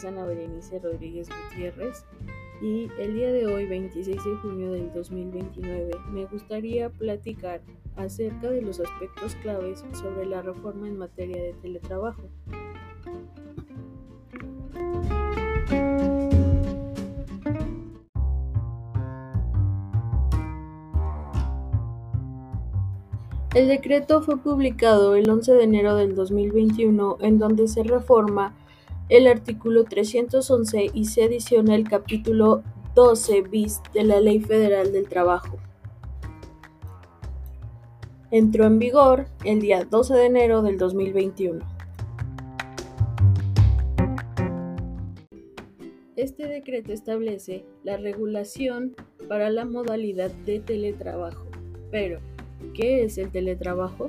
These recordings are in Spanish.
es Ana Berenice Rodríguez Gutiérrez y el día de hoy, 26 de junio del 2029, me gustaría platicar acerca de los aspectos claves sobre la reforma en materia de teletrabajo. El decreto fue publicado el 11 de enero del 2021 en donde se reforma el artículo 311 y se adiciona el capítulo 12 bis de la Ley Federal del Trabajo. Entró en vigor el día 12 de enero del 2021. Este decreto establece la regulación para la modalidad de teletrabajo, pero ¿Qué es el teletrabajo?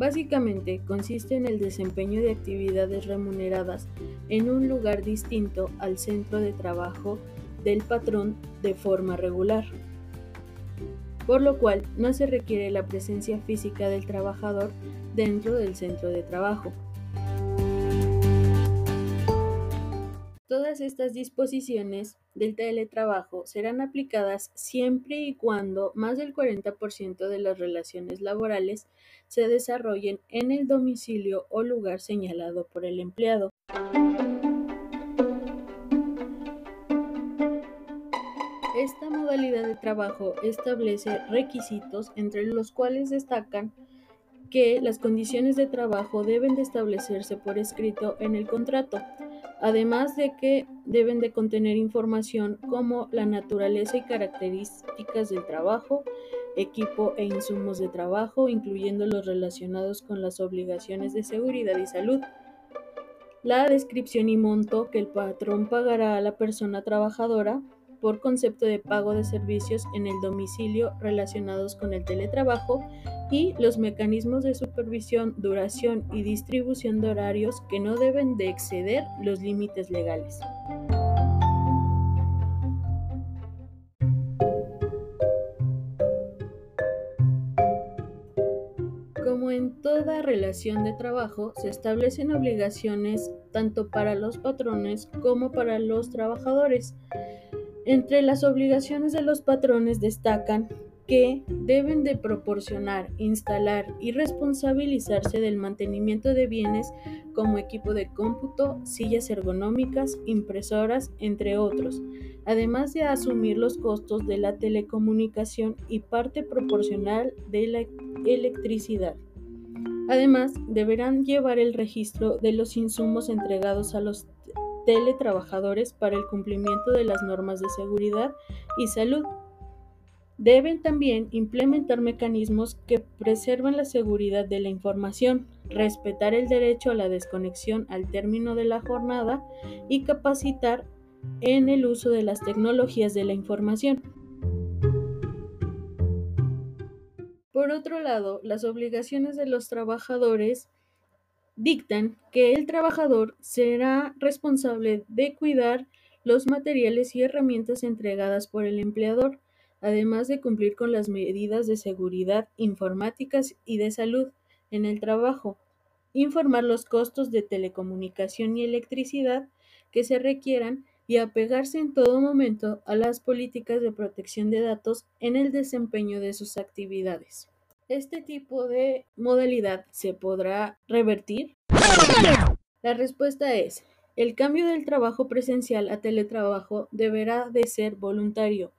Básicamente consiste en el desempeño de actividades remuneradas en un lugar distinto al centro de trabajo del patrón de forma regular, por lo cual no se requiere la presencia física del trabajador dentro del centro de trabajo. Estas disposiciones del teletrabajo serán aplicadas siempre y cuando más del 40% de las relaciones laborales se desarrollen en el domicilio o lugar señalado por el empleado. Esta modalidad de trabajo establece requisitos entre los cuales destacan que las condiciones de trabajo deben de establecerse por escrito en el contrato, además de que deben de contener información como la naturaleza y características del trabajo, equipo e insumos de trabajo, incluyendo los relacionados con las obligaciones de seguridad y salud, la descripción y monto que el patrón pagará a la persona trabajadora por concepto de pago de servicios en el domicilio relacionados con el teletrabajo y los mecanismos de supervisión, duración y distribución de horarios que no deben de exceder los límites legales. Como en toda relación de trabajo, se establecen obligaciones tanto para los patrones como para los trabajadores. Entre las obligaciones de los patrones destacan que deben de proporcionar, instalar y responsabilizarse del mantenimiento de bienes como equipo de cómputo, sillas ergonómicas, impresoras, entre otros, además de asumir los costos de la telecomunicación y parte proporcional de la electricidad. Además, deberán llevar el registro de los insumos entregados a los teletrabajadores para el cumplimiento de las normas de seguridad y salud Deben también implementar mecanismos que preserven la seguridad de la información, respetar el derecho a la desconexión al término de la jornada y capacitar en el uso de las tecnologías de la información. Por otro lado, las obligaciones de los trabajadores dictan que el trabajador será responsable de cuidar los materiales y herramientas entregadas por el empleador, además de cumplir con las medidas de seguridad informáticas y de salud en el trabajo, informar los costos de telecomunicación y electricidad que se requieran y apegarse en todo momento a las políticas de protección de datos en el desempeño de sus actividades. ¿Este tipo de modalidad se podrá revertir? La respuesta es, el cambio del trabajo presencial a teletrabajo deberá de ser voluntario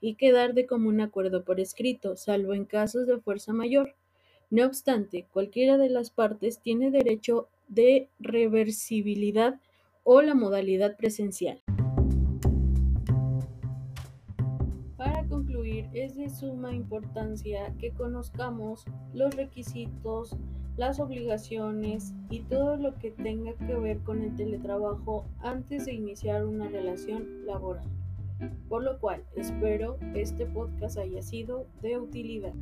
y quedar de común acuerdo por escrito, salvo en casos de fuerza mayor. No obstante, cualquiera de las partes tiene derecho de reversibilidad o la modalidad presencial. Es de suma importancia que conozcamos los requisitos, las obligaciones y todo lo que tenga que ver con el teletrabajo antes de iniciar una relación laboral. Por lo cual espero este podcast haya sido de utilidad.